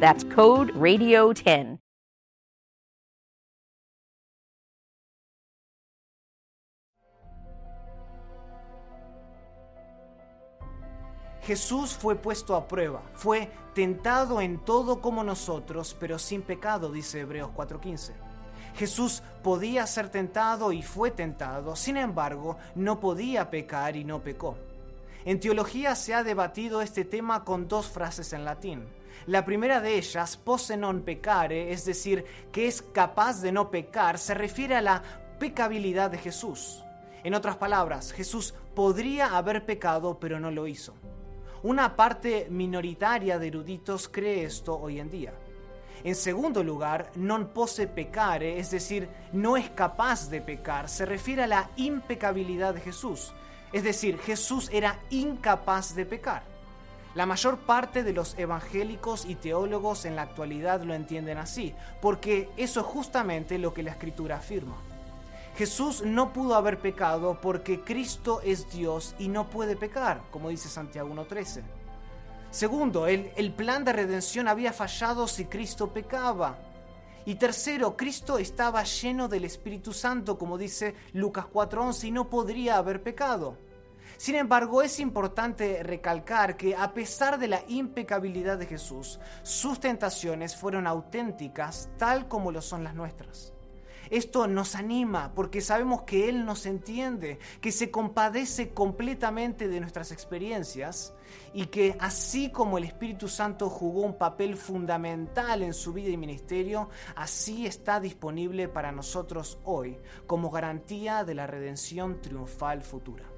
That's code RADIO10. Jesús fue puesto a prueba, fue tentado en todo como nosotros, pero sin pecado, dice Hebreos 4:15. Jesús podía ser tentado y fue tentado, sin embargo, no podía pecar y no pecó. En teología se ha debatido este tema con dos frases en latín. La primera de ellas, posse non pecare, es decir, que es capaz de no pecar, se refiere a la pecabilidad de Jesús. En otras palabras, Jesús podría haber pecado, pero no lo hizo. Una parte minoritaria de eruditos cree esto hoy en día. En segundo lugar, non posse pecare, es decir, no es capaz de pecar, se refiere a la impecabilidad de Jesús. Es decir, Jesús era incapaz de pecar. La mayor parte de los evangélicos y teólogos en la actualidad lo entienden así, porque eso es justamente lo que la escritura afirma. Jesús no pudo haber pecado porque Cristo es Dios y no puede pecar, como dice Santiago 1.13. Segundo, el, el plan de redención había fallado si Cristo pecaba. Y tercero, Cristo estaba lleno del Espíritu Santo, como dice Lucas 4.11, y no podría haber pecado. Sin embargo, es importante recalcar que a pesar de la impecabilidad de Jesús, sus tentaciones fueron auténticas tal como lo son las nuestras. Esto nos anima porque sabemos que Él nos entiende, que se compadece completamente de nuestras experiencias y que así como el Espíritu Santo jugó un papel fundamental en su vida y ministerio, así está disponible para nosotros hoy como garantía de la redención triunfal futura.